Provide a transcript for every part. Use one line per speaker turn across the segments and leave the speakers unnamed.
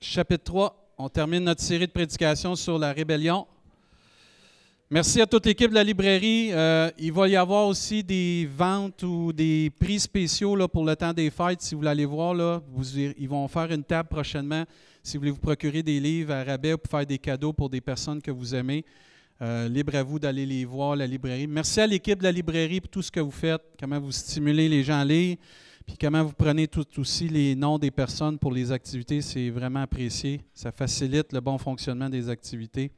Chapitre 3. On termine notre série de prédications sur la rébellion. Merci à toute l'équipe de la librairie. Euh, il va y avoir aussi des ventes ou des prix spéciaux là, pour le temps des fêtes. Si vous voulez aller voir, là, ils vont faire une table prochainement. Si vous voulez vous procurer des livres à rabais pour faire des cadeaux pour des personnes que vous aimez, euh, libre à vous d'aller les voir, la librairie. Merci à l'équipe de la librairie pour tout ce que vous faites, comment vous stimulez les gens à lire. Puis comment vous prenez tout aussi les noms des personnes pour les activités, c'est vraiment apprécié. Ça facilite le bon fonctionnement des activités.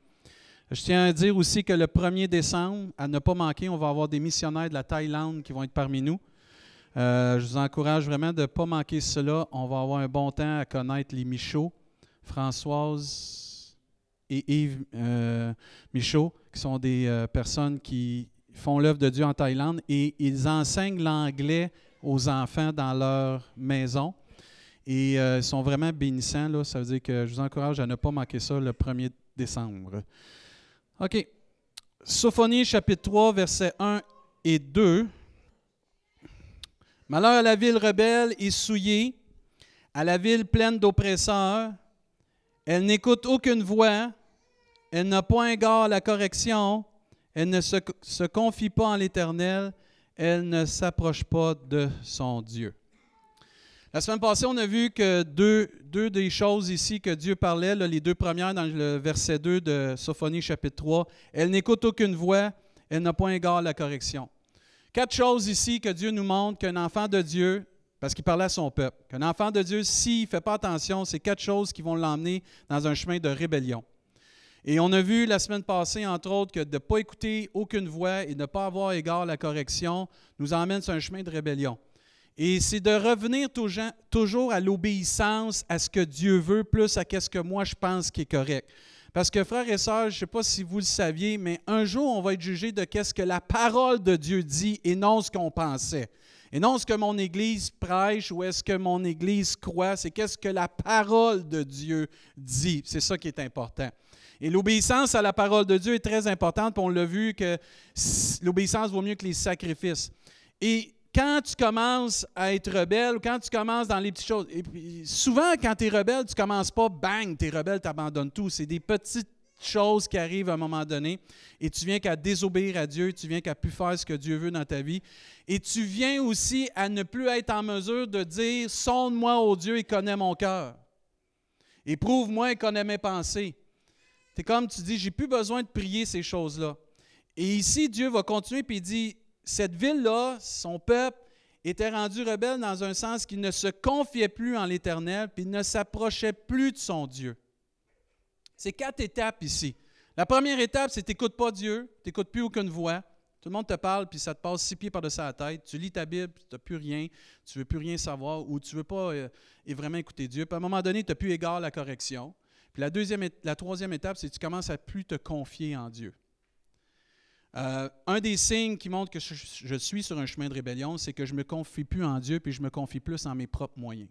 Je tiens à dire aussi que le 1er décembre, à ne pas manquer, on va avoir des missionnaires de la Thaïlande qui vont être parmi nous. Euh, je vous encourage vraiment de ne pas manquer cela. On va avoir un bon temps à connaître les Michauds, Françoise et Yves euh, Michaud, qui sont des euh, personnes qui font l'œuvre de Dieu en Thaïlande et ils enseignent l'anglais aux enfants dans leur maison. Et euh, ils sont vraiment bénissants. Là. Ça veut dire que je vous encourage à ne pas manquer ça le 1er décembre. OK. Sophonie, chapitre 3, versets 1 et 2. Malheur à la ville rebelle et souillée, à la ville pleine d'oppresseurs. Elle n'écoute aucune voix, elle n'a point égard à la correction, elle ne se, se confie pas en l'Éternel, elle ne s'approche pas de son Dieu. La semaine passée, on a vu que deux, deux des choses ici que Dieu parlait, les deux premières dans le verset 2 de Sophonie chapitre 3, elle n'écoute aucune voix, elle n'a point égard à la correction. Quatre choses ici que Dieu nous montre qu'un enfant de Dieu, parce qu'il parlait à son peuple, qu'un enfant de Dieu, s'il ne fait pas attention, c'est quatre choses qui vont l'emmener dans un chemin de rébellion. Et on a vu la semaine passée, entre autres, que de ne pas écouter aucune voix et de ne pas avoir égard à la correction nous emmène sur un chemin de rébellion. Et c'est de revenir toujours à l'obéissance à ce que Dieu veut, plus à ce que moi je pense qui est correct. Parce que frères et sœurs, je ne sais pas si vous le saviez, mais un jour on va être jugé de qu'est-ce que la parole de Dieu dit et non ce qu'on pensait. Et non ce que mon Église prêche ou est-ce que mon Église croit, c'est qu'est-ce que la parole de Dieu dit. C'est ça qui est important. Et l'obéissance à la parole de Dieu est très importante, puis on l'a vu que l'obéissance vaut mieux que les sacrifices. Et quand tu commences à être rebelle ou quand tu commences dans les petites choses, souvent quand tu es rebelle, tu ne commences pas bang, tu es rebelle, tu abandonnes tout. C'est des petites choses qui arrivent à un moment donné et tu viens qu'à désobéir à Dieu, tu viens qu'à plus faire ce que Dieu veut dans ta vie et tu viens aussi à ne plus être en mesure de dire sonde-moi au Dieu et connais mon cœur. Éprouve-moi et connais mes pensées. C'est comme tu dis, j'ai plus besoin de prier ces choses-là. Et ici, Dieu va continuer, puis il dit, cette ville-là, son peuple, était rendu rebelle dans un sens qu'il ne se confiait plus en l'Éternel, puis il ne s'approchait plus de son Dieu. C'est quatre étapes ici. La première étape, c'est tu pas Dieu, tu n'écoutes plus aucune voix. Tout le monde te parle, puis ça te passe six pieds par-dessus la tête. Tu lis ta Bible, tu n'as plus rien, tu ne veux plus rien savoir, ou tu ne veux pas euh, vraiment écouter Dieu. Puis à un moment donné, tu n'as plus égard à la correction. La, troisième étape, c'est que tu commences à plus te confier en Dieu. Euh, un des signes qui montre que je, suis sur un chemin de rébellion, c'est que je ne me confie plus en Dieu, puis je me confie plus en mes propres moyens.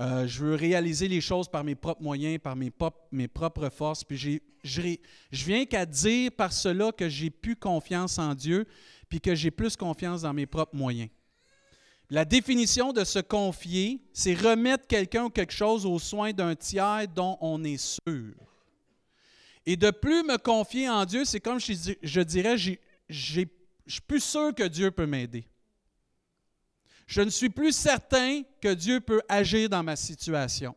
Euh, je veux réaliser les choses par mes propres moyens, par mes, mes propres forces. Puis je, je viens qu'à dire par cela que j'ai plus confiance en Dieu, puis que j'ai plus confiance dans mes propres moyens. La définition de se confier, c'est remettre quelqu'un ou quelque chose aux soins d'un tiers dont on est sûr. Et de plus me confier en Dieu, c'est comme je, dirais, je suis plus sûr que Dieu peut m'aider. Je ne suis plus certain que Dieu peut agir dans ma situation.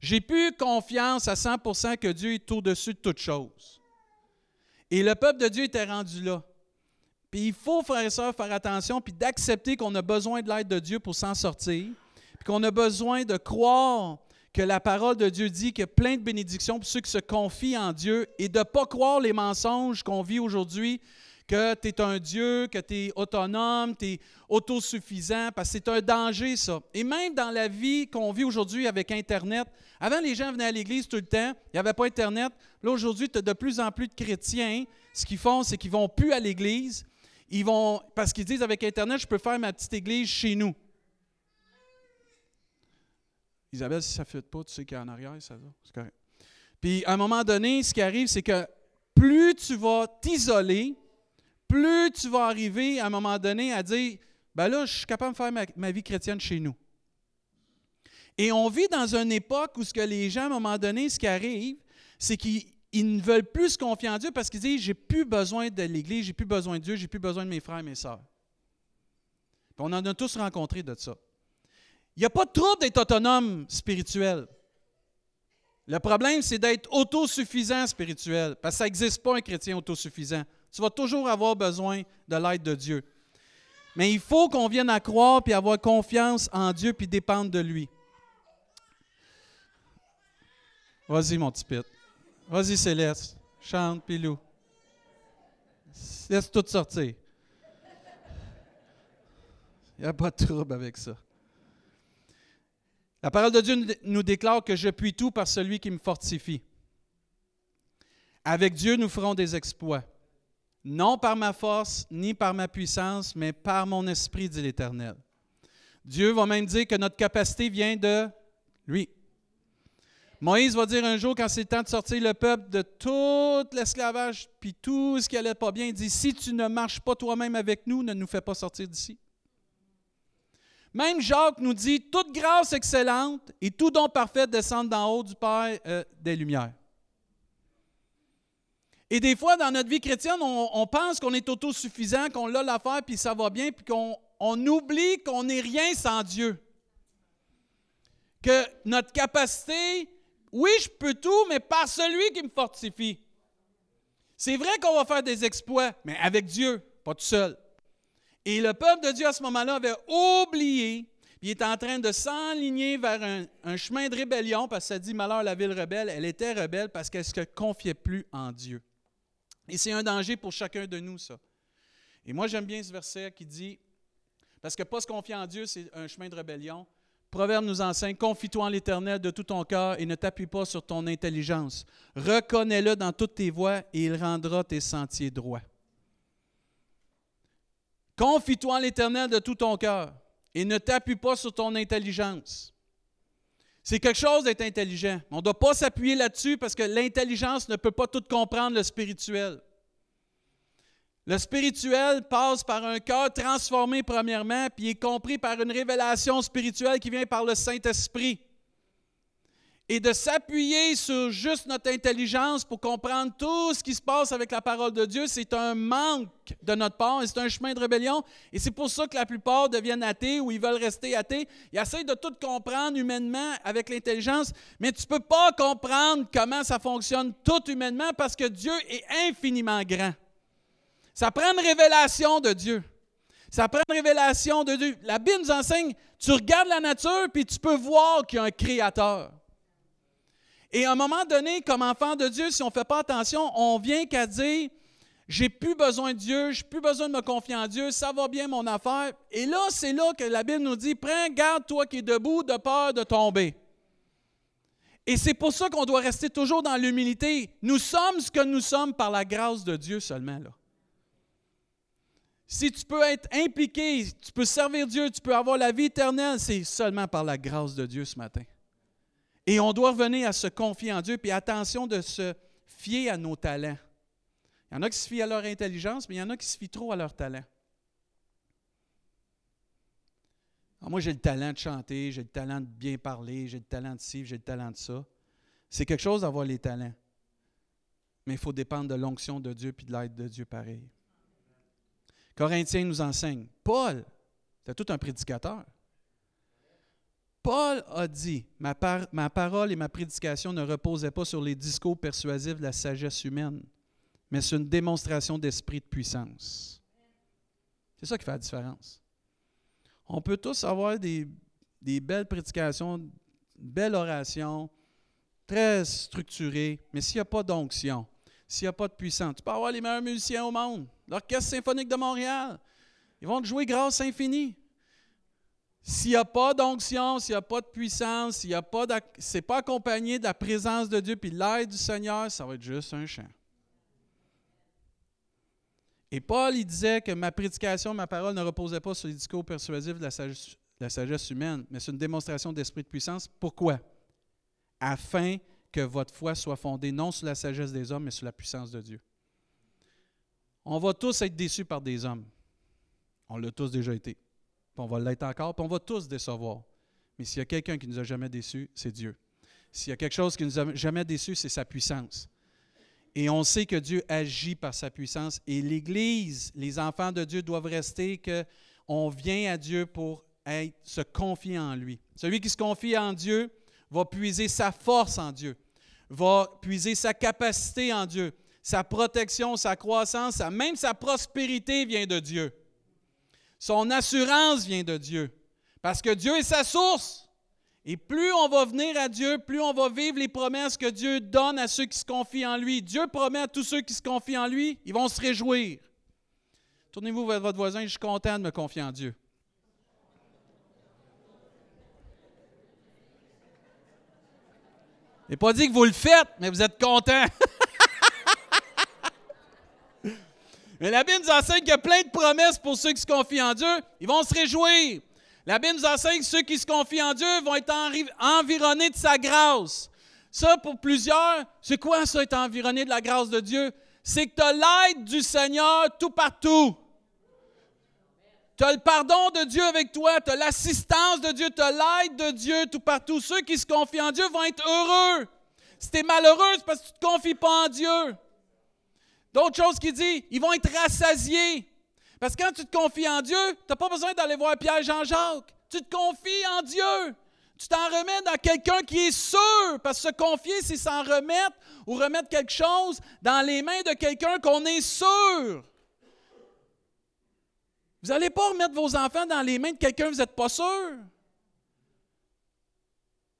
J'ai plus confiance à 100% que Dieu est au-dessus de toute chose. Et le peuple de Dieu était rendu là. Puis il faut, frères et sœurs, faire attention, puis d'accepter qu'on a besoin de l'aide de Dieu pour s'en sortir, puis qu'on a besoin de croire que la parole de Dieu dit qu'il y a plein de bénédictions pour ceux qui se confient en Dieu et de ne pas croire les mensonges qu'on vit aujourd'hui, que tu es un Dieu, que tu es autonome, tu es autosuffisant, parce que c'est un danger, ça. Et même dans la vie qu'on vit aujourd'hui avec Internet, avant, les gens venaient à l'Église tout le temps, il n'y avait pas Internet. Là, aujourd'hui, tu as de plus en plus de chrétiens. Ce qu'ils font, c'est qu'ils ne vont plus à l'Église ils vont, parce qu'ils disent avec Internet, je peux faire ma petite église chez nous. Isabelle, si ça ne pas, tu sais qu'il y a en arrière, ça va, c'est correct. Puis à un moment donné, ce qui arrive, c'est que plus tu vas t'isoler, plus tu vas arriver à un moment donné à dire, ben là, je suis capable de faire ma, ma vie chrétienne chez nous. Et on vit dans une époque où ce que les gens, à un moment donné, ce qui arrive, c'est qu'ils ne veulent plus se confier en Dieu parce qu'ils disent, j'ai plus besoin de l'Église, j'ai plus besoin de Dieu, j'ai plus besoin de mes frères et mes sœurs. on en a tous rencontré de ça. Il n'y a pas de trouble d'être autonome spirituel. Le problème, c'est d'être autosuffisant spirituel, parce que ça n'existe pas un chrétien autosuffisant. Tu vas toujours avoir besoin de l'aide de Dieu. Mais il faut qu'on vienne à croire puis avoir confiance en Dieu puis dépendre de lui. Vas-y, mon petit pit. Vas-y, Céleste. Chante, Pilou. Laisse tout sortir. Il n'y a pas de trouble avec ça. La parole de Dieu nous déclare que je puis tout par celui qui me fortifie. Avec Dieu, nous ferons des exploits. Non par ma force, ni par ma puissance, mais par mon esprit, dit l'Éternel. Dieu va même dire que notre capacité vient de lui. Moïse va dire un jour, quand c'est le temps de sortir le peuple de tout l'esclavage, puis tout ce qui allait pas bien, il dit, si tu ne marches pas toi-même avec nous, ne nous fais pas sortir d'ici. Même Jacques nous dit, toute grâce excellente et tout don parfait descendent d'en haut du Père euh, des Lumières. Et des fois, dans notre vie chrétienne, on, pense qu'on est autosuffisant, qu'on a l'affaire, puis ça va bien, puis qu'on on oublie qu'on n'est rien sans Dieu. Que notre capacité, oui, je peux tout, mais par celui qui me fortifie. C'est vrai qu'on va faire des exploits, mais avec Dieu, pas tout seul. Et le peuple de Dieu à ce moment-là avait oublié, puis il est en train de s'enligner vers un, chemin de rébellion, parce que ça dit malheur la ville rebelle. Elle était rebelle parce qu'elle ne se confiait plus en Dieu. Et c'est un danger pour chacun de nous, ça. Et moi, j'aime bien ce verset qui dit, parce que pas se confier en Dieu, c'est un chemin de rébellion. Proverbe nous enseigne, confie-toi en l'Éternel de tout ton cœur et ne t'appuie pas sur ton intelligence. Reconnais-le dans toutes tes voies et il rendra tes sentiers droits. Confie-toi en l'Éternel de tout ton cœur et ne t'appuie pas sur ton intelligence. C'est quelque chose d'être intelligent. On ne doit pas s'appuyer là-dessus parce que l'intelligence ne peut pas tout comprendre le spirituel. Le spirituel passe par un cœur transformé premièrement, puis est compris par une révélation spirituelle qui vient par le Saint-Esprit et de s'appuyer sur juste notre intelligence pour comprendre tout ce qui se passe avec la parole de Dieu, c'est un manque de notre part c'est un chemin de rébellion. Et c'est pour ça que la plupart deviennent athées ou ils veulent rester athées. Ils essayent de tout comprendre humainement avec l'intelligence, mais tu ne peux pas comprendre comment ça fonctionne tout humainement parce que Dieu est infiniment grand. Ça prend une révélation de Dieu. Ça prend une révélation de Dieu. La Bible nous enseigne, tu regardes la nature puis tu peux voir qu'il y a un créateur. Et à un moment donné, comme enfant de Dieu, si on ne fait pas attention, on vient qu'à dire j'ai plus besoin de Dieu, j'ai plus besoin de me confier en Dieu, ça va bien mon affaire. Et là, c'est là que la Bible nous dit prends garde toi qui es debout de peur de tomber. Et c'est pour ça qu'on doit rester toujours dans l'humilité. Nous sommes ce que nous sommes par la grâce de Dieu seulement. Si tu peux être impliqué, tu peux servir Dieu, tu peux avoir la vie éternelle, c'est seulement par la grâce de Dieu ce matin. Et on doit revenir à se confier en Dieu, puis attention de se fier à nos talents. Il y en a qui se fient à leur intelligence, mais il y en a qui se fient trop à leur talent. moi, j'ai le talent de chanter, j'ai le talent de bien parler, j'ai le talent de ci, j'ai le talent de ça. C'est quelque chose d'avoir les talents. Mais il faut dépendre de l'onction de Dieu puis de l'aide de Dieu pareil. Corinthiens nous enseigne. Paul, c'est tout un prédicateur. Paul a dit, ma, parole et ma prédication ne reposaient pas sur les discours persuasifs de la sagesse humaine, mais sur une démonstration d'esprit de puissance. C'est ça qui fait la différence. On peut tous avoir des, belles prédications, une belle oration, très structurée, mais s'il n'y a pas d'onction, s'il n'y a pas de puissance, tu peux avoir les meilleurs musiciens au monde. L'Orchestre symphonique de Montréal, ils vont te jouer grâce infinie. S'il n'y a pas d'onction, s'il n'y a pas de puissance, s'il n'y a pas c'est pas accompagné de la présence de Dieu puis l'aide du Seigneur, ça va être juste un chant. Et Paul, il disait que ma prédication, ma parole ne reposait pas sur les discours persuasifs de la sagesse, la sagesse humaine, mais sur une démonstration d'esprit de puissance. Pourquoi? Afin que votre foi soit fondée non sur la sagesse des hommes, mais sur la puissance de Dieu. On va tous être déçus par des hommes. On l'a tous déjà été on va l'être encore, on va tous décevoir. Mais s'il y a quelqu'un qui nous a jamais déçus, c'est Dieu. S'il y a quelque chose qui nous a jamais déçus, c'est sa puissance. Et on sait que Dieu agit par sa puissance. Et l'Église, les enfants de Dieu doivent rester que on vient à Dieu pour se confier en lui. Celui qui se confie en Dieu va puiser sa force en Dieu, va puiser sa capacité en Dieu, sa protection, sa croissance, même sa prospérité vient de Dieu. Son assurance vient de Dieu. Parce que Dieu est sa source. Et plus on va venir à Dieu, plus on va vivre les promesses que Dieu donne à ceux qui se confient en lui. Dieu promet à tous ceux qui se confient en lui, ils vont se réjouir. Tournez-vous vers votre voisin, je suis content de me confier en Dieu. Je n'ai pas dit que vous le faites, mais vous êtes content. mais la Bible nous enseigne qu'il y a plein de promesses pour ceux qui se confient en Dieu. Ils vont se réjouir. La Bible nous enseigne que ceux qui se confient en Dieu vont être environnés de sa grâce. Ça, pour plusieurs, c'est quoi ça, être environné de la grâce de Dieu? C'est que tu as l'aide du Seigneur tout partout. Tu as le pardon de Dieu avec toi, tu as l'assistance de Dieu, tu as l'aide de Dieu tout partout. Ceux qui se confient en Dieu vont être heureux. Si tu es malheureux, c'est parce que tu ne te confies pas en Dieu. D'autres choses qu'il dit, ils vont être rassasiés. Parce que quand tu te confies en Dieu, tu n'as pas besoin d'aller voir Pierre-Jean-Jacques. Tu te confies en Dieu. Tu t'en remets dans quelqu'un qui est sûr. Parce que se confier, c'est s'en remettre ou remettre quelque chose dans les mains de quelqu'un qu'on est sûr. Vous n'allez pas remettre vos enfants dans les mains de quelqu'un que vous n'êtes pas sûr.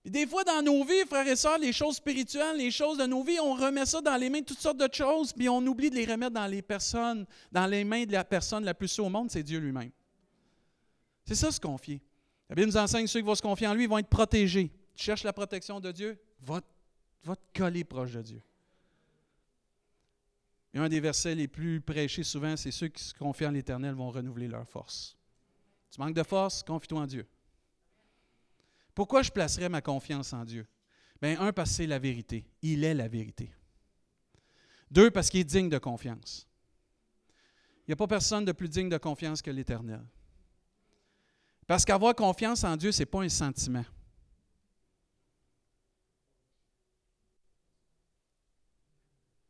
Des fois, dans nos vies, frères et sœurs, les choses spirituelles, les choses de nos vies, on remet ça dans les mains de toutes sortes de choses, puis on oublie de les remettre dans les personnes, dans les mains de la personne la plus sûre au monde, c'est Dieu lui-même. C'est ça, se confier. La Bible nous enseigne ceux qui vont se confier en lui vont être protégés. Tu cherches la protection de Dieu, va, va te coller proche de Dieu. Et un des versets les plus prêchés souvent, c'est ceux qui se confient en l'Éternel vont renouveler leur force. Tu manques de force, confie-toi en Dieu. Pourquoi je placerais ma confiance en Dieu? Bien, un, parce que c'est la vérité. Il est la vérité. Deux, parce qu'il est digne de confiance. Il n'y a pas personne de plus digne de confiance que l'Éternel. Parce qu'avoir confiance en Dieu, ce n'est pas un sentiment.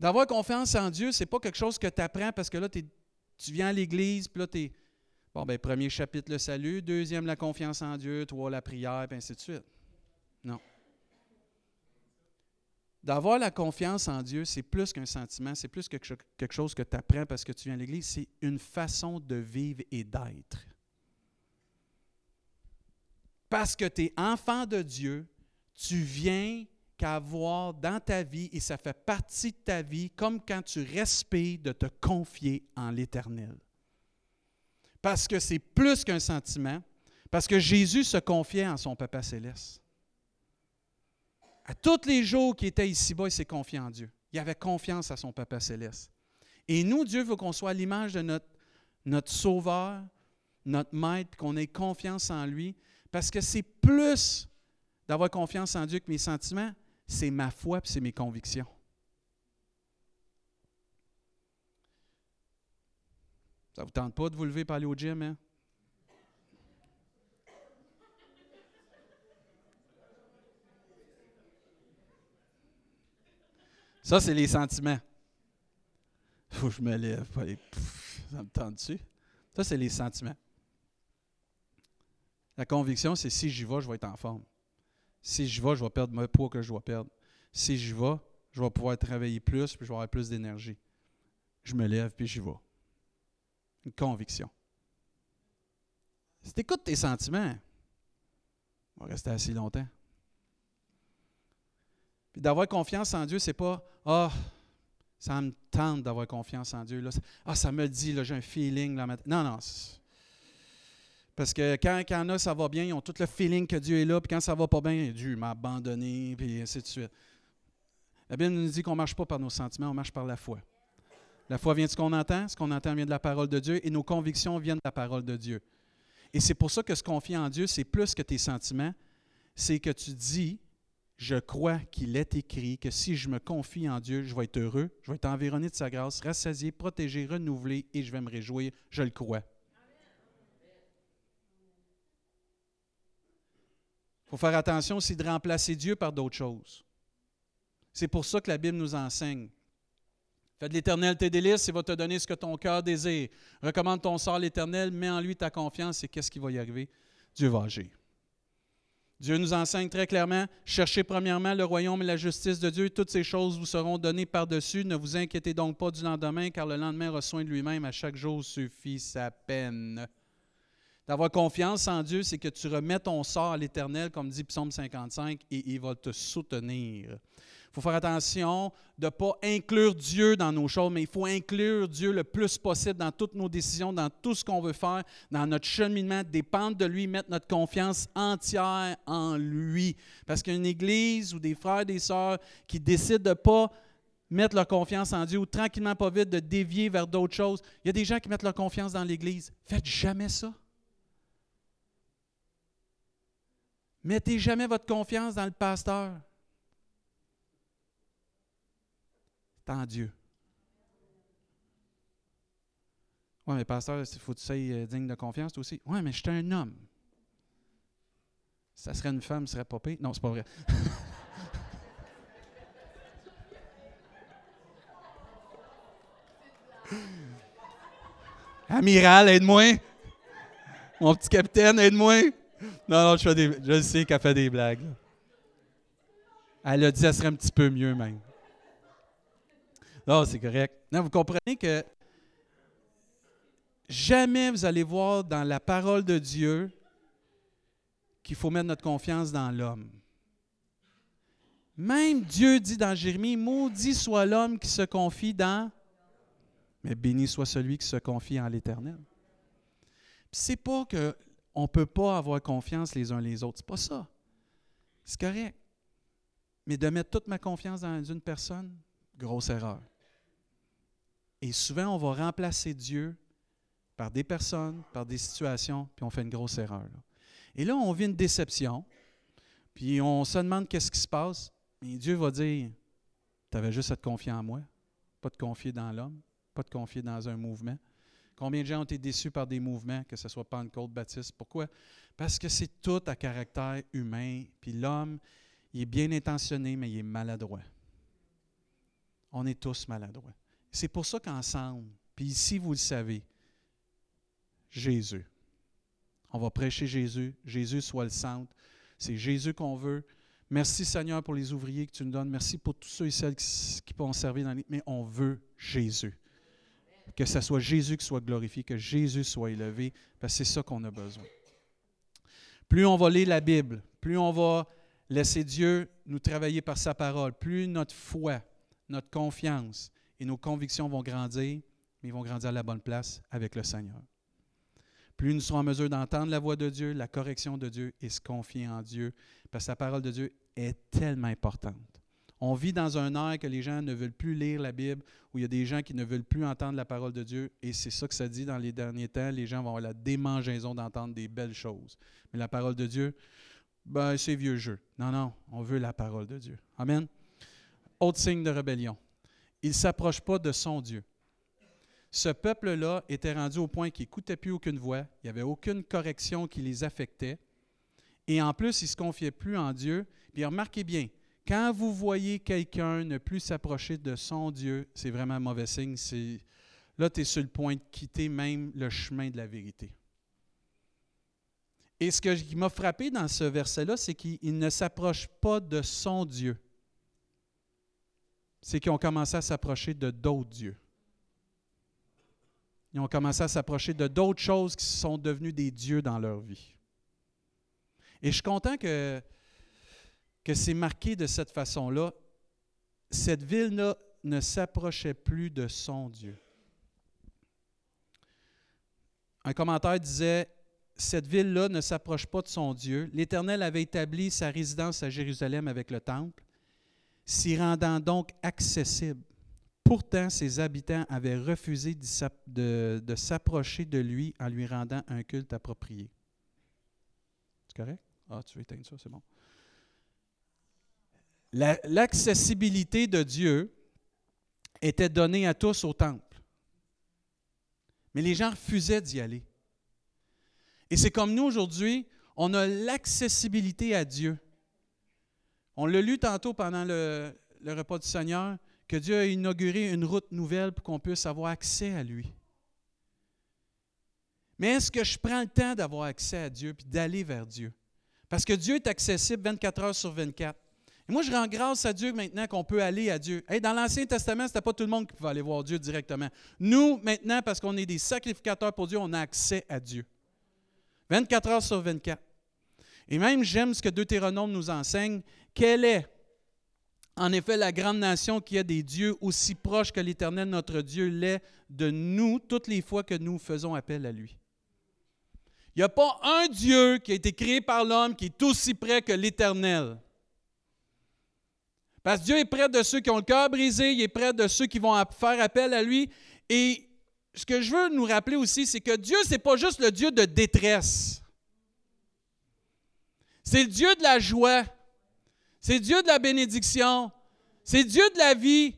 D'avoir confiance en Dieu, ce n'est pas quelque chose que tu apprends parce que là, tu viens à l'église, puis là, tu es, Bon, ben, premier chapitre, le salut. Deuxième, la confiance en Dieu. Trois, la prière, puis ainsi de suite. Non. D'avoir la confiance en Dieu, c'est plus qu'un sentiment, c'est plus que quelque chose que tu apprends parce que tu viens à l'Église, c'est une façon de vivre et d'être. Parce que tu es enfant de Dieu, tu viens qu'avoir dans ta vie, et ça fait partie de ta vie, comme quand tu respires, de te confier en l'Éternel parce que c'est plus qu'un sentiment, parce que Jésus se confiait en son Papa céleste. À tous les jours qu'il était ici-bas, il s'est confié en Dieu. Il avait confiance à son Papa céleste. Et nous, Dieu veut qu'on soit à l'image de notre, Sauveur, notre Maître, qu'on ait confiance en lui, parce que c'est plus d'avoir confiance en Dieu que mes sentiments, c'est ma foi et c'est mes convictions. Ça ne vous tente pas de vous lever pour aller au gym, hein? Ça, c'est les sentiments. Faut que je me lève. ça me tente dessus. Ça, c'est les sentiments. La conviction, c'est si j'y vais, je vais être en forme. Si j'y vais, je vais perdre le poids que je dois perdre. Si j'y vais, je vais pouvoir travailler plus, puis je vais avoir plus d'énergie. Je me lève, puis j'y vais une conviction. Si tu écoutes tes sentiments, on va rester assez longtemps. Puis d'avoir confiance en Dieu, c'est pas Ah, ça me tente d'avoir confiance en Dieu. Ah, ça me dit, là, j'ai un feeling. Là, non, non. Parce que quand, il y a, ça va bien, ils ont tout le feeling que Dieu est là, puis quand ça va pas bien, Dieu m'a abandonné, puis ainsi de suite. La Bible nous dit qu'on ne marche pas par nos sentiments, on marche par la foi. La foi vient de ce qu'on entend, ce qu'on entend vient de la parole de Dieu et nos convictions viennent de la parole de Dieu. Et c'est pour ça que se confier en Dieu, c'est plus que tes sentiments, c'est que tu dis, je crois qu'il est écrit que si je me confie en Dieu, je vais être heureux, je vais être environné de sa grâce, rassasié, protégé, renouvelé et je vais me réjouir. Je le crois. Il faut faire attention aussi de remplacer Dieu par d'autres choses. C'est pour ça que la Bible nous enseigne. Fais de l'Éternel tes délices, il va te donner ce que ton cœur désire. Recommande ton sort à l'Éternel, mets en lui ta confiance et qu'est-ce qui va y arriver? Dieu va agir. Dieu nous enseigne très clairement, cherchez premièrement le royaume et la justice de Dieu, toutes ces choses vous seront données par-dessus. Ne vous inquiétez donc pas du lendemain, car le lendemain soin de lui-même, à chaque jour suffit sa peine. D'avoir confiance en Dieu, c'est que tu remets ton sort à l'Éternel, comme dit Psaume 55, et il va te soutenir. Faut faire attention de ne pas inclure Dieu dans nos choses, mais il faut inclure Dieu le plus possible dans toutes nos décisions, dans tout ce qu'on veut faire, dans notre cheminement, dépendre de lui, mettre notre confiance entière en lui. Parce qu'une église ou des frères des sœurs qui décident de ne pas mettre leur confiance en Dieu ou tranquillement, pas vite, de dévier vers d'autres choses. Il y a des gens qui mettent leur confiance dans l'Église. Faites jamais ça. Mettez jamais votre confiance dans le pasteur. C'est en Dieu. Oui, mais pasteur, il faut que tu sois euh, digne de confiance toi aussi. Oui, mais je suis un homme. Ça serait une femme, ce serait pire. Non, c'est pas vrai. Amiral, aide-moi. Mon petit capitaine, aide-moi. Non, non, je, des, je sais qu'elle fait des blagues. Elle a dit que ça serait un petit peu mieux même. Non, c'est correct. Vous comprenez que jamais vous allez voir dans la parole de Dieu qu'il faut mettre notre confiance dans l'homme. Même Dieu dit dans Jérémie, maudit soit l'homme qui se confie dans, mais béni soit celui qui se confie en l'Éternel. C'est pas que on peut pas avoir confiance les uns les autres. C'est pas ça. C'est correct. Mais de mettre toute ma confiance dans une personne, grosse erreur. Et souvent, on va remplacer Dieu par des personnes, par des situations, puis on fait une grosse erreur. Et là, on vit une déception, puis on se demande qu'est-ce qui se passe. Et Dieu va dire, tu avais juste à te confier en moi, pas te confier dans l'homme, pas te confier dans un mouvement. Combien de gens ont été déçus par des mouvements, que ce soit Pentecôte, Baptiste? Pourquoi? Parce que c'est tout à caractère humain. Puis l'homme, il est bien intentionné, mais il est maladroit. On est tous maladroits. C'est pour ça qu'ensemble, puis ici, vous le savez, Jésus. On va prêcher Jésus. Jésus soit le centre. C'est Jésus qu'on veut. Merci Seigneur pour les ouvriers que tu nous donnes. Merci pour tous ceux et celles qui, qui peuvent servir dans les... Mais on veut Jésus que ce soit Jésus qui soit glorifié, que Jésus soit élevé, parce que c'est ça qu'on a besoin. Plus on va lire la Bible, plus on va laisser Dieu nous travailler par sa parole, plus notre foi, notre confiance et nos convictions vont grandir, mais ils vont grandir à la bonne place avec le Seigneur. Plus nous serons en mesure d'entendre la voix de Dieu, la correction de Dieu et se confier en Dieu, parce que sa parole de Dieu est tellement importante. On vit dans un air que les gens ne veulent plus lire la Bible, où il y a des gens qui ne veulent plus entendre la parole de Dieu, et c'est ça que ça dit dans les derniers temps. Les gens vont avoir la démangeaison d'entendre des belles choses. Mais la parole de Dieu, ben, c'est vieux jeu. Non, non, on veut la parole de Dieu. Amen. Autre signe de rébellion. Il ne s'approche pas de son Dieu. Ce peuple-là était rendu au point qu'il n'écoutait plus aucune voix, il n'y avait aucune correction qui les affectait. Et en plus, il ne se confiait plus en Dieu. Puis remarquez bien, quand vous voyez quelqu'un ne plus s'approcher de son Dieu, c'est vraiment un mauvais signe. là, tu es sur le point de quitter même le chemin de la vérité. Et ce qui m'a frappé dans ce verset-là, c'est qu'il ne s'approche pas de son Dieu. C'est qu'ils ont commencé à s'approcher de d'autres dieux. Ils ont commencé à s'approcher de d'autres choses qui sont devenues des dieux dans leur vie. Et je suis content que que c'est marqué de cette façon-là. Cette ville-là ne s'approchait plus de son Dieu. Un commentaire disait, cette ville-là ne s'approche pas de son Dieu. L'Éternel avait établi sa résidence à Jérusalem avec le temple, s'y rendant donc accessible. Pourtant, ses habitants avaient refusé de, s'approcher de lui en lui rendant un culte approprié. C'est correct? Ah, tu veux éteindre ça, c'est bon. L'accessibilité de Dieu était donnée à tous au temple. Mais les gens refusaient d'y aller. Et c'est comme nous aujourd'hui, on a l'accessibilité à Dieu. On l'a lu tantôt pendant le, repas du Seigneur, que Dieu a inauguré une route nouvelle pour qu'on puisse avoir accès à lui. Mais est-ce que je prends le temps d'avoir accès à Dieu puis d'aller vers Dieu? Parce que Dieu est accessible 24 heures sur 24. Et moi, je rends grâce à Dieu maintenant qu'on peut aller à Dieu. dans l'Ancien Testament, ce n'était pas tout le monde qui pouvait aller voir Dieu directement. Nous, maintenant, parce qu'on est des sacrificateurs pour Dieu, on a accès à Dieu. 24 heures sur 24. Et même, j'aime ce que Deutéronome nous enseigne. Quelle est, en effet, la grande nation qui a des dieux aussi proches que l'Éternel, notre Dieu, l'est de nous toutes les fois que nous faisons appel à lui? Il n'y a pas un Dieu qui a été créé par l'homme qui est aussi près que l'Éternel. Parce que Dieu est près de ceux qui ont le cœur brisé, il est près de ceux qui vont faire appel à lui. Et ce que je veux nous rappeler aussi, c'est que Dieu, ce n'est pas juste le Dieu de détresse. C'est le Dieu de la joie. C'est Dieu de la bénédiction. C'est Dieu de la vie.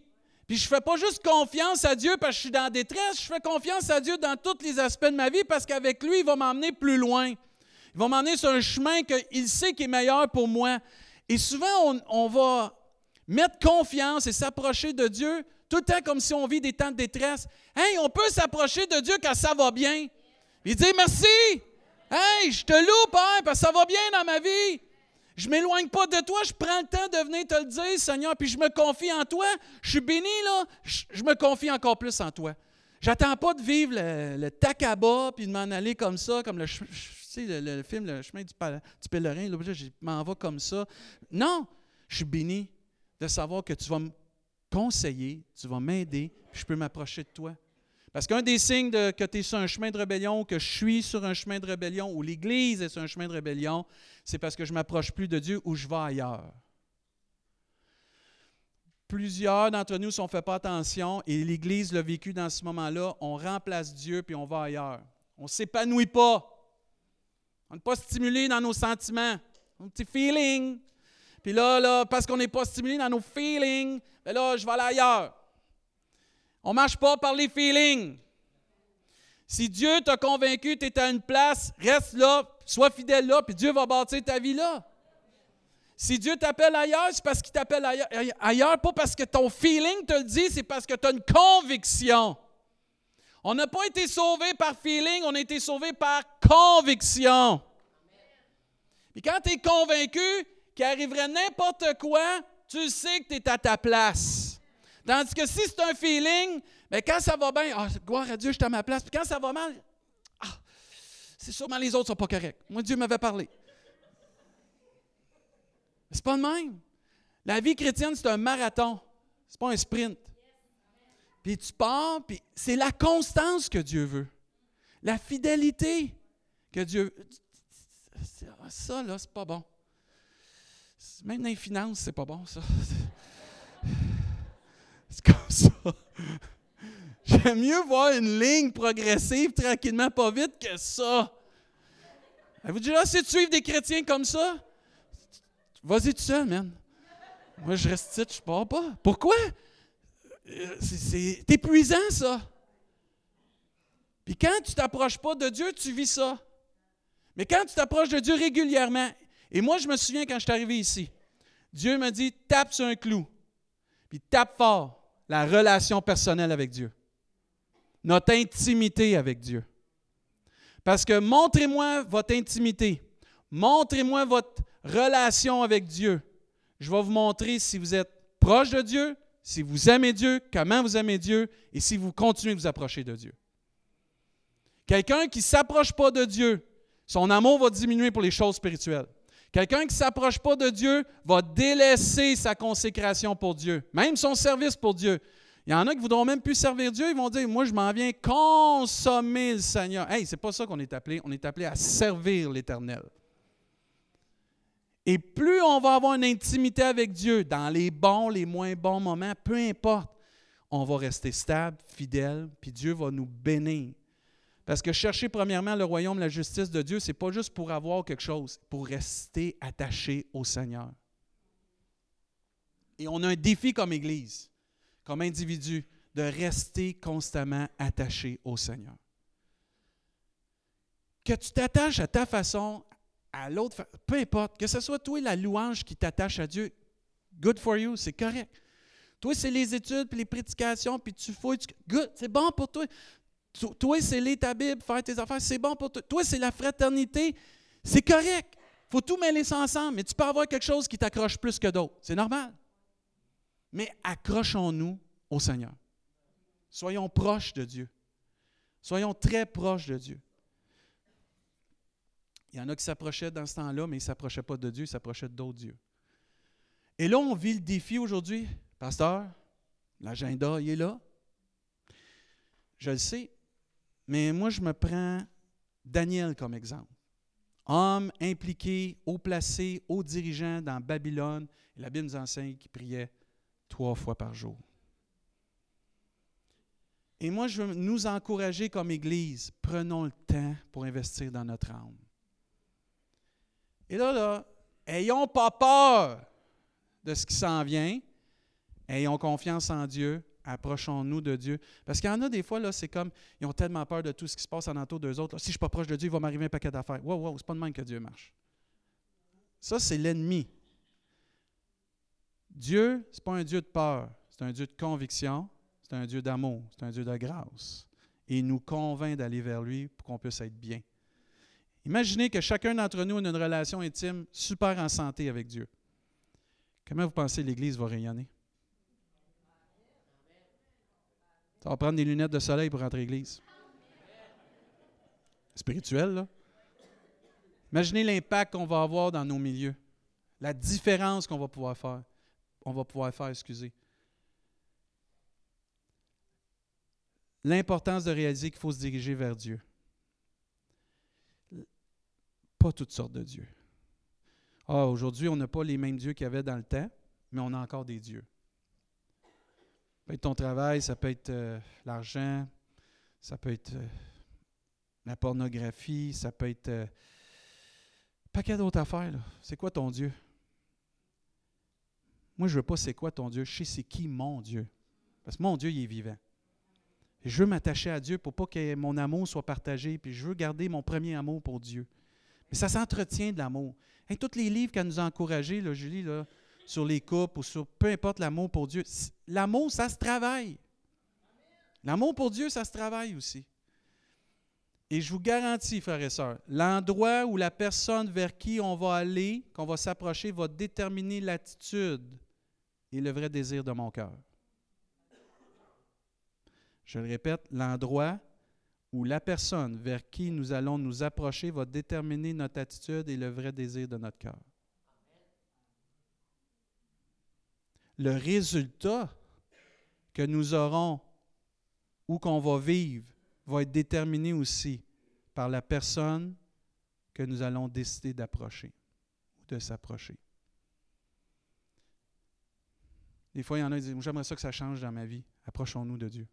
Puis je ne fais pas juste confiance à Dieu parce que je suis dans détresse, je fais confiance à Dieu dans tous les aspects de ma vie parce qu'avec lui, il va m'emmener plus loin. Il va m'emmener sur un chemin qu'il sait qui est meilleur pour moi. Et souvent, on, va mettre confiance et s'approcher de Dieu tout le temps comme si on vit des temps de détresse. Hey, on peut s'approcher de Dieu quand ça va bien. Il dit merci. Hey, je te loue, Père, parce que ça va bien dans ma vie. Je ne m'éloigne pas de toi, je prends le temps de venir te le dire, Seigneur, puis je me confie en toi. Je suis béni, là, je, me confie encore plus en toi. J'attends pas de vivre le, le puis de m'en aller comme ça, comme le, le, film Le chemin du, du pèlerin. Là, je m'en vais comme ça. Non, je suis béni de savoir que tu vas me conseiller, tu vas m'aider, puis je peux m'approcher de toi. Parce qu'un des signes que tu es sur un chemin de rébellion, que je suis sur un chemin de rébellion, ou l'Église est sur un chemin de rébellion, c'est parce que je m'approche plus de Dieu ou je vais ailleurs. Plusieurs d'entre nous, si on ne fait pas attention, et l'Église l'a vécu dans ce moment-là, on remplace Dieu puis on va ailleurs. On ne s'épanouit pas. On n'est pas stimulé dans nos sentiments, un petit feeling. Puis là, là parce qu'on n'est pas stimulé dans nos feelings, ben là, je vais aller ailleurs. On ne marche pas par les feelings. Si Dieu t'a convaincu tu es à une place, reste là, sois fidèle là, puis Dieu va bâtir ta vie là. Si Dieu t'appelle ailleurs, c'est parce qu'il t'appelle ailleurs, ailleurs, pas parce que ton feeling te le dit, c'est parce que tu as une conviction. On n'a pas été sauvé par feeling, on a été sauvé par conviction. Et quand tu es convaincu qu'il arriverait n'importe quoi, tu sais que tu es à ta place. Tandis que si c'est un feeling, mais quand ça va bien, ah, gloire à Dieu, je suis à ma place. Puis quand ça va mal, ah, c'est sûrement les autres ne sont pas corrects. Moi, Dieu m'avait parlé. C'est pas le même. La vie chrétienne, c'est un marathon. C'est pas un sprint. Puis tu pars, puis c'est la constance que Dieu veut. La fidélité que Dieu. Ça, là, c'est pas bon. Même dans les finances, c'est pas bon, ça. C'est comme ça. J'aime mieux voir une ligne progressive tranquillement, pas vite que ça. Avez-vous déjà essayé de suivre des chrétiens comme ça? Vas-y tout seul, man. Moi, je reste ici, je pars pas. Pourquoi? Euh, c'est épuisant, ça. Puis quand tu t'approches pas de Dieu, tu vis ça. Mais quand tu t'approches de Dieu régulièrement, et moi, je me souviens quand je suis arrivé ici, Dieu m'a dit tape sur un clou, puis tape fort la relation personnelle avec Dieu, notre intimité avec Dieu. Parce que montrez-moi votre intimité, montrez-moi votre relation avec Dieu. Je vais vous montrer si vous êtes proche de Dieu, si vous aimez Dieu, comment vous aimez Dieu et si vous continuez de vous approcher de Dieu. Quelqu'un qui ne s'approche pas de Dieu, son amour va diminuer pour les choses spirituelles. Quelqu'un qui ne s'approche pas de Dieu va délaisser sa consécration pour Dieu, même son service pour Dieu. Il y en a qui voudront même plus servir Dieu, ils vont dire Moi, je m'en viens consommer le Seigneur. Hey, c'est pas ça qu'on est appelé. On est appelé à servir l'Éternel. Et plus on va avoir une intimité avec Dieu, dans les bons, les moins bons moments, peu importe, on va rester stable, fidèle, puis Dieu va nous bénir. Parce que chercher premièrement le royaume, la justice de Dieu, ce n'est pas juste pour avoir quelque chose, pour rester attaché au Seigneur. Et on a un défi comme Église, comme individu, de rester constamment attaché au Seigneur. Que tu t'attaches à ta façon, à l'autre, peu importe, que ce soit toi la louange qui t'attache à Dieu, good for you, c'est correct. Toi, c'est les études, puis les prédications, puis tu fouilles, good, c'est bon pour toi. Toi, c'est lire ta Bible, faire tes affaires, c'est bon pour toi. Toi, c'est la fraternité, c'est correct. Il faut tout mêler ça ensemble, mais tu peux avoir quelque chose qui t'accroche plus que d'autres. C'est normal. Mais accrochons-nous au Seigneur. Soyons proches de Dieu. Soyons très proches de Dieu. Il y en a qui s'approchaient dans ce temps-là, mais ils ne s'approchaient pas de Dieu, ils s'approchaient d'autres dieux. Et là, on vit le défi aujourd'hui. Pasteur, l'agenda, il est là. Je le sais, mais moi, je me prends Daniel comme exemple. Homme impliqué, haut placé, haut dirigeant dans Babylone. Et la Bible nous enseigne qu'il priait trois fois par jour. Et moi, je veux nous encourager comme Église. Prenons le temps pour investir dans notre âme. Et là, là, ayons pas peur de ce qui s'en vient. Ayons confiance en Dieu. Approchons-nous de Dieu. Parce qu'il y en a des fois, là, c'est comme, ils ont tellement peur de tout ce qui se passe en entour d'eux autres. si je ne suis pas proche de Dieu, il va m'arriver un paquet d'affaires. Wow, wow, c'est pas de même que Dieu marche. Ça, c'est l'ennemi. Dieu, ce n'est pas un Dieu de peur, c'est un Dieu de conviction, c'est un Dieu d'amour, c'est un Dieu de grâce. Et il nous convainc d'aller vers lui pour qu'on puisse être bien. Imaginez que chacun d'entre nous a une relation intime super en santé avec Dieu. Comment vous pensez l'Église va rayonner? Ça va prendre des lunettes de soleil pour rentrer à l'église. Spirituel, là. Imaginez l'impact qu'on va avoir dans nos milieux. La différence qu'on va pouvoir faire. On va pouvoir faire, excusez. L'importance de réaliser qu'il faut se diriger vers Dieu. Pas toutes sortes de dieux. Ah, aujourd'hui, on n'a pas les mêmes dieux qu'il y avait dans le temps, mais on a encore des dieux peut être ton travail, ça peut être euh, l'argent, ça peut être euh, la pornographie, ça peut être euh, un paquet d'autres affaires. C'est quoi ton Dieu? Moi, je ne veux pas c'est quoi ton Dieu, je sais c'est qui mon Dieu. Parce que mon Dieu, il est vivant. Je veux m'attacher à Dieu pour pas que mon amour soit partagé, puis je veux garder mon premier amour pour Dieu. Mais ça s'entretient de l'amour. Et tous les livres qu'elle nous a encouragés, là, Julie, là, sur les couples ou sur peu importe l'amour pour Dieu. L'amour, ça se travaille. L'amour pour Dieu, ça se travaille aussi. Et je vous garantis, frères et sœurs, l'endroit où la personne vers qui on va aller, qu'on va s'approcher, va déterminer l'attitude et le vrai désir de mon cœur. Je le répète, l'endroit où la personne vers qui nous allons nous approcher va déterminer notre attitude et le vrai désir de notre cœur. Le résultat que nous aurons ou qu'on va vivre va être déterminé aussi par la personne que nous allons décider d'approcher ou de s'approcher. Des fois, il y en a qui disent J'aimerais ça que ça change dans ma vie. Approchons-nous de Dieu.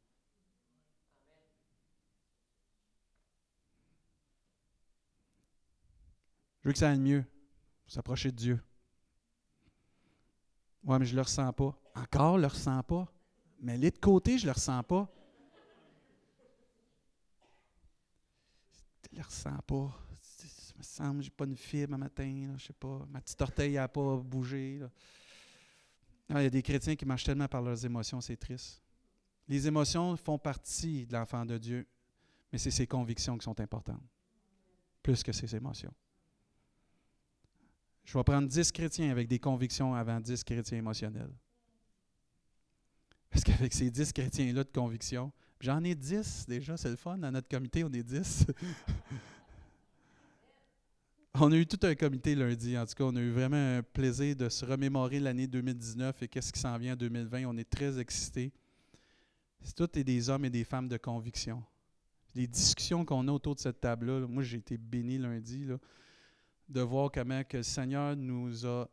Je veux que ça aille mieux. S'approcher de Dieu. Ouais, mais je ne le ressens pas. Encore, je ne le ressens pas. Mais les de côté, je ne le ressens pas. Je ne le ressens pas. Ça me semble n'ai pas une fibre un matin. je sais pas. Ma petite orteil n'a pas bougé. Il y a des chrétiens qui marchent tellement par leurs émotions, c'est triste. Les émotions font partie de l'enfant de Dieu, mais c'est ses convictions qui sont importantes, plus que ses émotions. Je vais prendre 10 chrétiens avec des convictions avant 10 chrétiens émotionnels. Parce qu'avec ces 10 chrétiens-là de conviction, j'en ai 10 déjà, c'est le fun. Dans notre comité, on est 10. on a eu tout un comité lundi. En tout cas, on a eu vraiment un plaisir de se remémorer l'année 2019 et qu'est-ce qui s'en vient en 2020. On est très excités. C'est tout des hommes et des femmes de conviction. Les discussions qu'on a autour de cette table-là, moi j'ai été béni lundi. Là de voir comment le Seigneur nous a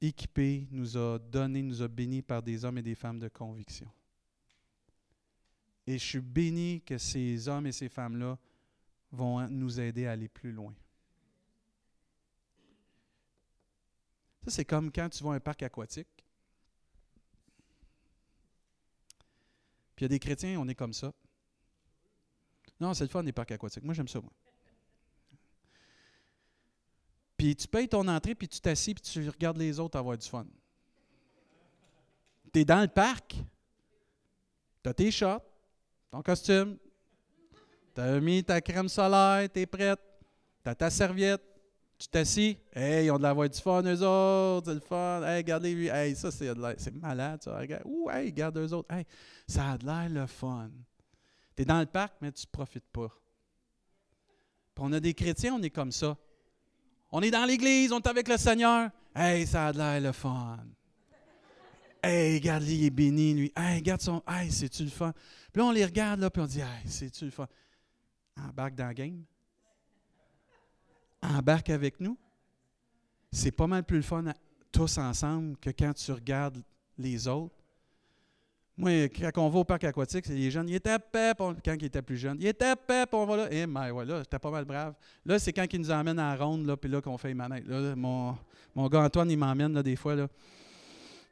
équipés, nous a donné, nous a bénis par des hommes et des femmes de conviction. Et je suis béni que ces hommes et ces femmes-là vont nous aider à aller plus loin. Ça, c'est comme quand tu vas un parc aquatique. Puis il y a des chrétiens, on est comme ça. Non, c'est le fun des parcs aquatiques. Moi, j'aime ça, moi. Puis tu payes ton entrée, puis tu t'assis, puis tu regardes les autres avoir du fun. Tu es dans le parc, tu as tes shots, ton costume, tu as mis ta crème solaire, tu es prête, tu as ta serviette, tu t'assis, hey, ils ont de la voix du fun, eux autres, c'est le fun, hey, regardez lui, hey, ça c'est, c'est malade, ça, regarde, ouh, hey, regarde eux autres, hey, ça a de l'air le fun. Tu es dans le parc, mais tu ne profites pas. Puis on a des chrétiens, on est comme ça. On est dans l'église, on est avec le Seigneur. Hey, ça a l'air le fun. Hey, regarde, lui, il est béni, lui. Hey, regarde son. Hey, c'est-tu le fun? Puis là, on les regarde, là, puis on dit, hey, c'est-tu le fun? Embarque dans le game. Embarque avec nous. C'est pas mal plus le fun tous ensemble que quand tu regardes les autres. Moi, quand on va au parc aquatique, c'est les jeunes, ils étaient pep, quand ils étaient plus jeunes. Ils étaient pep, on va là. Eh, mais ouais, là, j'étais pas mal brave. Là, c'est quand ils nous emmènent à ronde, là, puis là, qu'on fait les manettes. Là, mon, mon gars Antoine, il m'emmène, là, des fois, là.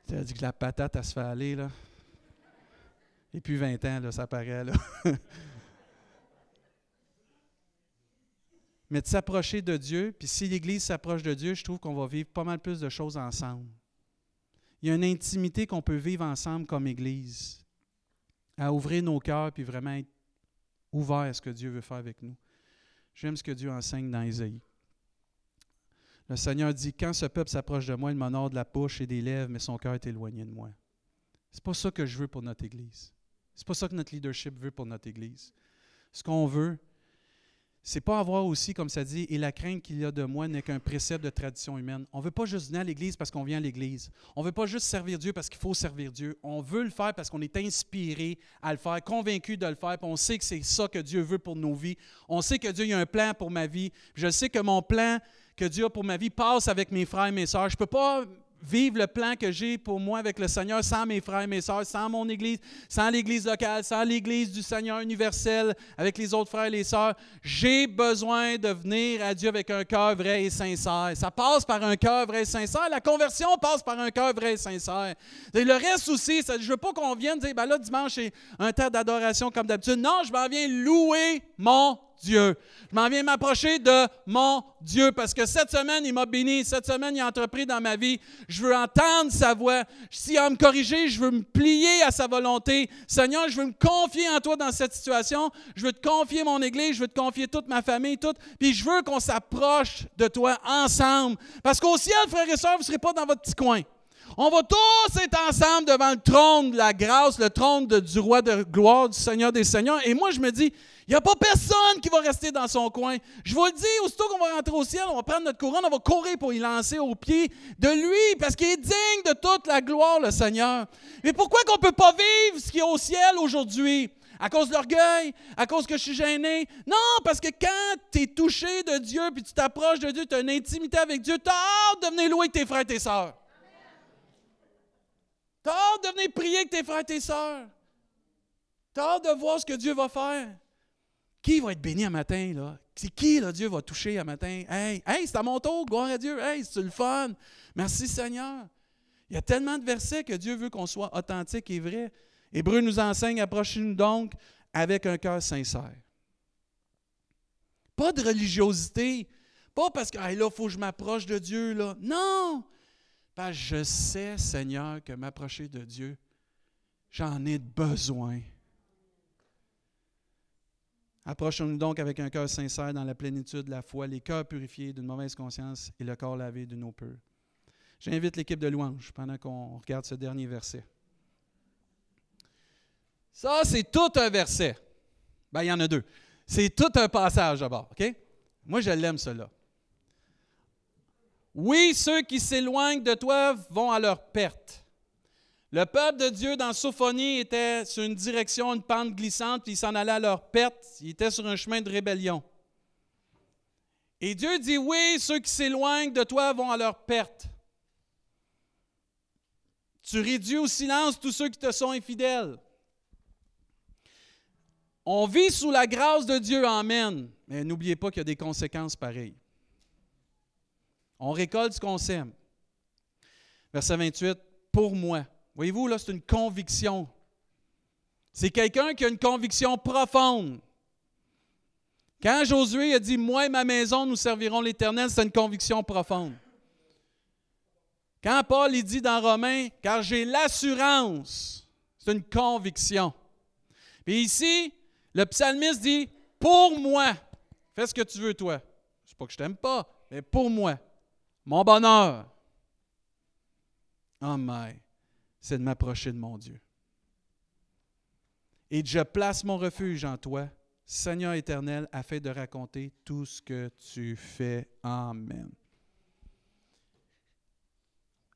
Tu dit que la patate, elle se fait aller, là. Et puis 20 ans, là, ça paraît, là. Mais de s'approcher de Dieu, puis si l'Église s'approche de Dieu, je trouve qu'on va vivre pas mal plus de choses ensemble. Il y a une intimité qu'on peut vivre ensemble comme Église, à ouvrir nos cœurs puis vraiment être ouvert à ce que Dieu veut faire avec nous. J'aime ce que Dieu enseigne dans Isaïe. Le Seigneur dit Quand ce peuple s'approche de moi, il m'honore de la bouche et des lèvres, mais son cœur est éloigné de moi. C'est pas ça que je veux pour notre Église. C'est pas ça que notre leadership veut pour notre Église. Ce qu'on veut, c'est pas avoir aussi, comme ça dit, et la crainte qu'il y a de moi n'est qu'un précepte de tradition humaine. On ne veut pas juste venir à l'Église parce qu'on vient à l'Église. On ne veut pas juste servir Dieu parce qu'il faut servir Dieu. On veut le faire parce qu'on est inspiré à le faire, convaincu de le faire, puis on sait que c'est ça que Dieu veut pour nos vies. On sait que Dieu a un plan pour ma vie. Je sais que mon plan que Dieu a pour ma vie passe avec mes frères et mes sœurs. Je ne peux pas vivre le plan que j'ai pour moi avec le Seigneur sans mes frères et mes sœurs, sans mon Église, sans l'Église locale, sans l'Église du Seigneur universel, avec les autres frères et les sœurs. J'ai besoin de venir à Dieu avec un cœur vrai et sincère. Ça passe par un cœur vrai et sincère. La conversion passe par un cœur vrai et sincère. Le reste aussi, je ne veux pas qu'on vienne dire, ben là, dimanche, c'est un temps d'adoration comme d'habitude. Non, je m'en viens louer mon Dieu. Je m'en viens m'approcher de mon Dieu parce que cette semaine, il m'a béni. Cette semaine, il a entrepris dans ma vie. Je veux entendre sa voix. S'il a à me corriger, je veux me plier à sa volonté. Seigneur, je veux me confier en toi dans cette situation. Je veux te confier mon Église. Je veux te confier toute ma famille, tout. Puis je veux qu'on s'approche de toi ensemble. Parce qu'au ciel, frères et sœurs, vous ne serez pas dans votre petit coin. On va tous être ensemble devant le trône de la grâce, le trône du roi de gloire, du Seigneur des Seigneurs. Et moi, je me dis, il n'y a pas personne qui va rester dans son coin. Je vous le dis, aussitôt qu'on va rentrer au ciel, on va prendre notre couronne, on va courir pour y lancer au pied de lui, parce qu'il est digne de toute la gloire, le Seigneur. Mais pourquoi qu'on ne peut pas vivre ce qui est au ciel aujourd'hui? À cause de l'orgueil? À cause que je suis gêné? Non, parce que quand tu es touché de Dieu, puis tu t'approches de Dieu, tu as une intimité avec Dieu, tu as hâte de venir louer tes frères et tes sœurs. Tu as hâte de venir prier avec tes frères et tes sœurs. Tu as hâte de voir ce que Dieu va faire. Qui va être béni un matin, là? C'est qui, là, Dieu va toucher un matin? Hey, hey, c'est à mon tour, gloire à Dieu. Hey, c'est le fun. Merci Seigneur. Il y a tellement de versets que Dieu veut qu'on soit authentique et vrai. Hébreu nous enseigne, approchez-nous donc avec un cœur sincère. Pas de religiosité. Pas parce que là, il faut que je m'approche de Dieu. Là. Non! Parce que je sais, Seigneur, que m'approcher de Dieu, j'en ai besoin. Approchons-nous donc avec un cœur sincère dans la plénitude de la foi, les cœurs purifiés d'une mauvaise conscience et le corps lavé d'une eau pure. J'invite l'équipe de louange pendant qu'on regarde ce dernier verset. Ça, c'est tout un verset. Ben, il y en a deux. C'est tout un passage d'abord, OK? Moi, je l'aime, cela. Oui, ceux qui s'éloignent de toi vont à leur perte. Le peuple de Dieu dans Sophonie était sur une direction, une pente glissante, puis ils s'en allaient à leur perte. Ils étaient sur un chemin de rébellion. Et Dieu dit, oui, ceux qui s'éloignent de toi vont à leur perte. Tu réduis au silence tous ceux qui te sont infidèles. On vit sous la grâce de Dieu, Amen. Mais n'oubliez pas qu'il y a des conséquences pareilles. On récolte ce qu'on sème. Verset 28, pour moi. Voyez-vous, là, c'est une conviction. C'est quelqu'un qui a une conviction profonde. Quand Josué a dit Moi et ma maison, nous servirons l'Éternel, c'est une conviction profonde. Quand Paul il dit dans Romains Car j'ai l'assurance, c'est une conviction. Puis ici, le psalmiste dit Pour moi, fais ce que tu veux, toi. C'est pas que je t'aime pas, mais pour moi, mon bonheur. Oh my, c'est de m'approcher de mon Dieu. Et je place mon refuge en toi Seigneur éternel, afin de raconter tout ce que tu fais. Amen.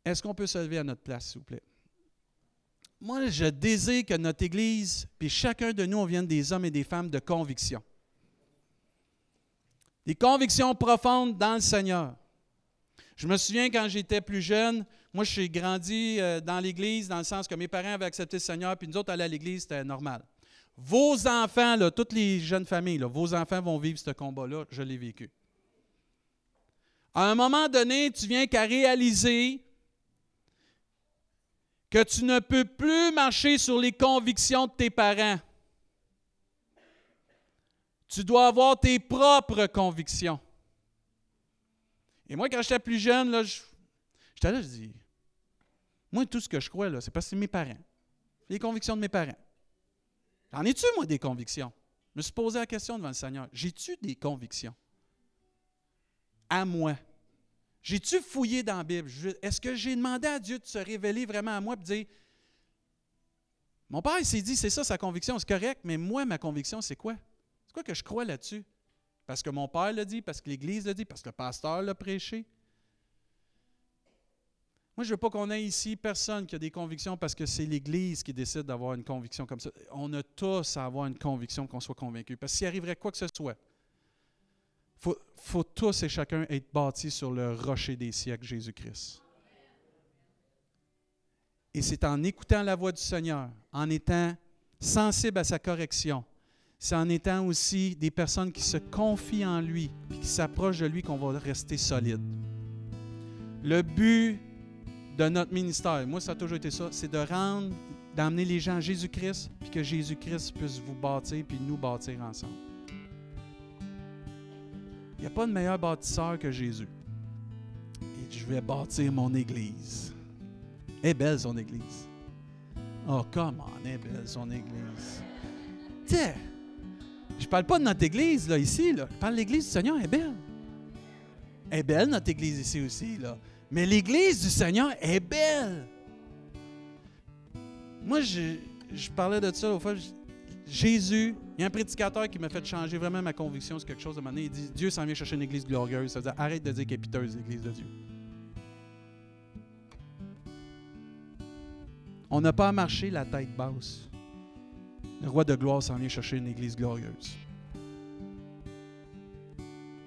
Est-ce qu'on peut se lever à notre place, s'il vous plaît? Moi, je désire que notre Église, puis chacun de nous, on vienne des hommes et des femmes de conviction. Des convictions profondes dans le Seigneur. Je me souviens quand j'étais plus jeune, moi, suis grandi euh, dans l'Église dans le sens que mes parents avaient accepté le Seigneur, puis nous autres, aller à l'Église, c'était normal. Vos enfants, toutes les jeunes familles, vos enfants vont vivre ce combat-là. Je l'ai vécu. À un moment donné, tu viens qu'à réaliser que tu ne peux plus marcher sur les convictions de tes parents. Tu dois avoir tes propres convictions. Et moi, quand j'étais plus jeune, là, j'étais là, je dis, moi, tout ce que je crois, là, c'est parce que c'est mes parents. Les convictions de mes parents. En es-tu, moi, des convictions? Je me suis posé la question devant le Seigneur. J'ai-tu des convictions? À moi. J'ai-tu fouillé dans la Bible? Est-ce que j'ai demandé à Dieu de se révéler vraiment à moi et de dire Mon père s'est dit, c'est ça sa conviction, c'est correct, mais moi, ma conviction, c'est quoi? C'est quoi que je crois là-dessus? Parce que mon père l'a dit, parce que l'Église l'a dit, parce que le pasteur l'a prêché. Moi, je ne veux pas qu'on ait ici personne qui a des convictions parce que c'est l'Église qui décide d'avoir une conviction comme ça. On a tous à avoir une conviction qu'on soit convaincu. Parce que s'il arriverait quoi que ce soit, il faut, tous et chacun être bâtis sur le rocher des siècles, Jésus-Christ. Et c'est en écoutant la voix du Seigneur, en étant sensible à sa correction, c'est en étant aussi des personnes qui se confient en lui et qui s'approchent de lui qu'on va rester solide. Le but de notre ministère, moi ça a toujours été ça, c'est de rendre, d'amener les gens à Jésus-Christ, puis que Jésus-Christ puisse vous bâtir, puis nous bâtir ensemble. Il n'y a pas de meilleur bâtisseur que Jésus. Et je vais bâtir mon Église. Elle est belle son Église. Oh, comment elle est belle son Église. Tiens, je parle pas de notre Église, là, ici. Je parle de l'Église du Seigneur, elle est belle. Elle est belle, notre Église ici aussi. Mais l'Église du Seigneur est belle. Moi, je, parlais de ça au fois. Jésus, il y a un prédicateur qui m'a fait changer vraiment ma conviction sur quelque chose de moment Il dit Dieu s'en vient chercher une église glorieuse. Ça veut dire arrête de dire qu'elle est piteuse, l'église de Dieu. On n'a pas à marcher la tête basse. Le roi de gloire s'en vient chercher une église glorieuse.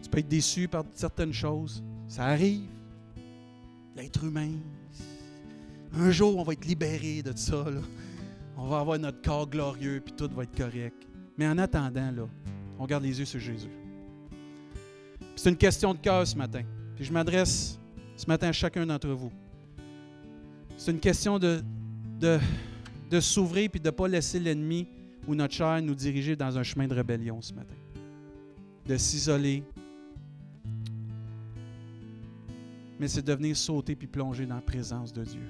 Tu peux être déçu par certaines choses. Ça arrive l'être humain. Un jour, on va être libéré de ça. On va avoir notre corps glorieux, puis tout va être correct. Mais en attendant, là, on garde les yeux sur Jésus. C'est une question de cœur ce matin. Puis je m'adresse ce matin à chacun d'entre vous. C'est une question de, de, de s'ouvrir puis de ne pas laisser l'ennemi ou notre chair nous diriger dans un chemin de rébellion ce matin. De s'isoler, mais c'est de venir sauter puis plonger dans la présence de Dieu.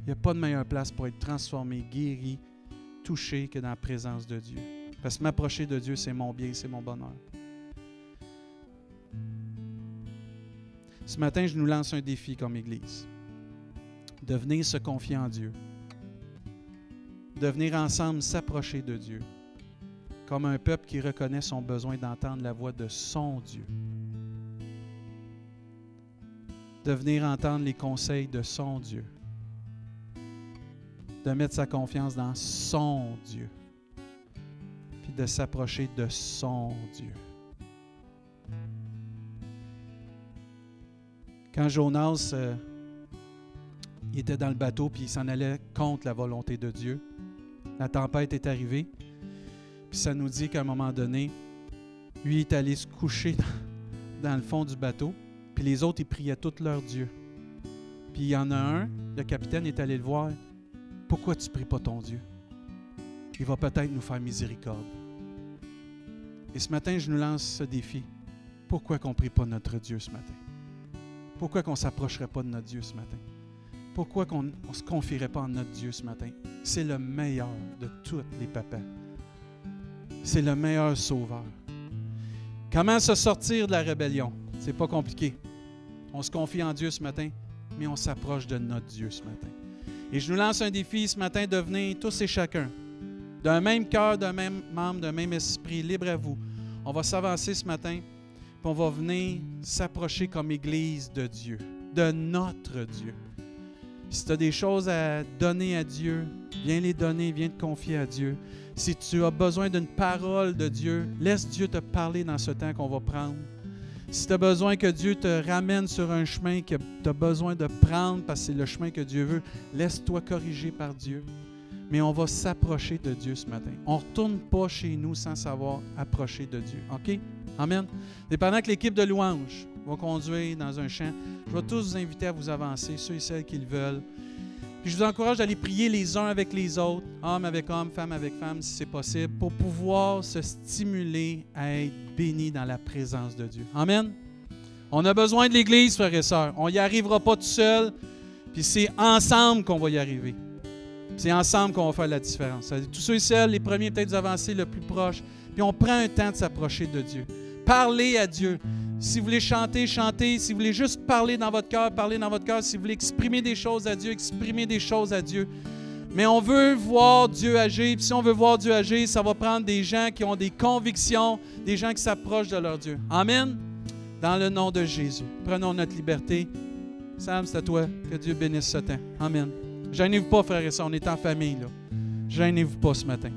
Il n'y a pas de meilleure place pour être transformé, guéri, touché que dans la présence de Dieu. Parce que m'approcher de Dieu, c'est mon bien, c'est mon bonheur. Ce matin, je nous lance un défi comme Église. De venir se confier en Dieu. De venir ensemble s'approcher de Dieu. Comme un peuple qui reconnaît son besoin d'entendre la voix de son Dieu de venir entendre les conseils de son Dieu, de mettre sa confiance dans son Dieu, puis de s'approcher de son Dieu. Quand Jonas euh, était dans le bateau puis il s'en allait contre la volonté de Dieu, la tempête est arrivée. Puis ça nous dit qu'à un moment donné, lui est allé se coucher dans le fond du bateau. Puis les autres, ils priaient tous leur Dieu. Puis il y en a un, le capitaine est allé le voir. Pourquoi tu ne pries pas ton Dieu? Il va peut-être nous faire miséricorde. Et ce matin, je nous lance ce défi. Pourquoi qu'on ne prie pas notre Dieu ce matin? Pourquoi qu'on ne s'approcherait pas de notre Dieu ce matin? Pourquoi qu'on ne se confierait pas en notre Dieu ce matin? C'est le meilleur de tous les papas. C'est le meilleur sauveur. Comment se sortir de la rébellion? C'est pas compliqué. On se confie en Dieu ce matin, mais on s'approche de notre Dieu ce matin. Et je nous lance un défi ce matin de venir tous et chacun, d'un même cœur, d'un même membre, d'un même esprit, libre à vous. On va s'avancer ce matin, puis on va venir s'approcher comme Église de Dieu, de notre Dieu. Si tu as des choses à donner à Dieu, viens les donner, viens te confier à Dieu. Si tu as besoin d'une parole de Dieu, laisse Dieu te parler dans ce temps qu'on va prendre. Si tu as besoin que Dieu te ramène sur un chemin que tu as besoin de prendre parce que c'est le chemin que Dieu veut, laisse-toi corriger par Dieu. Mais on va s'approcher de Dieu ce matin. On ne retourne pas chez nous sans savoir approcher de Dieu. OK? Amen. Et pendant que l'équipe de louange va conduire dans un champ, je vais tous vous inviter à vous avancer, ceux et celles qui le veulent. Puis je vous encourage d'aller prier les uns avec les autres, homme avec homme, femme avec femme, si c'est possible, pour pouvoir se stimuler à être béni dans la présence de Dieu. Amen. On a besoin de l'Église, frères et sœurs. On n'y arrivera pas tout seul, puis c'est ensemble qu'on va y arriver. C'est ensemble qu'on va faire la différence. Tous ceux et celles, les premiers peut-être avancer le plus proche, puis on prend un temps de s'approcher de Dieu. Parlez à Dieu. Si vous voulez chanter, chantez. Si vous voulez juste parler dans votre cœur, parlez dans votre cœur. Si vous voulez exprimer des choses à Dieu, exprimez des choses à Dieu. Mais on veut voir Dieu agir. Si on veut voir Dieu agir, ça va prendre des gens qui ont des convictions, des gens qui s'approchent de leur Dieu. Amen. Dans le nom de Jésus. Prenons notre liberté. Sam, c'est à toi. Que Dieu bénisse ce temps. Amen. Gênez-vous pas, frères et sœurs. On est en famille. Là. Gênez-vous pas ce matin.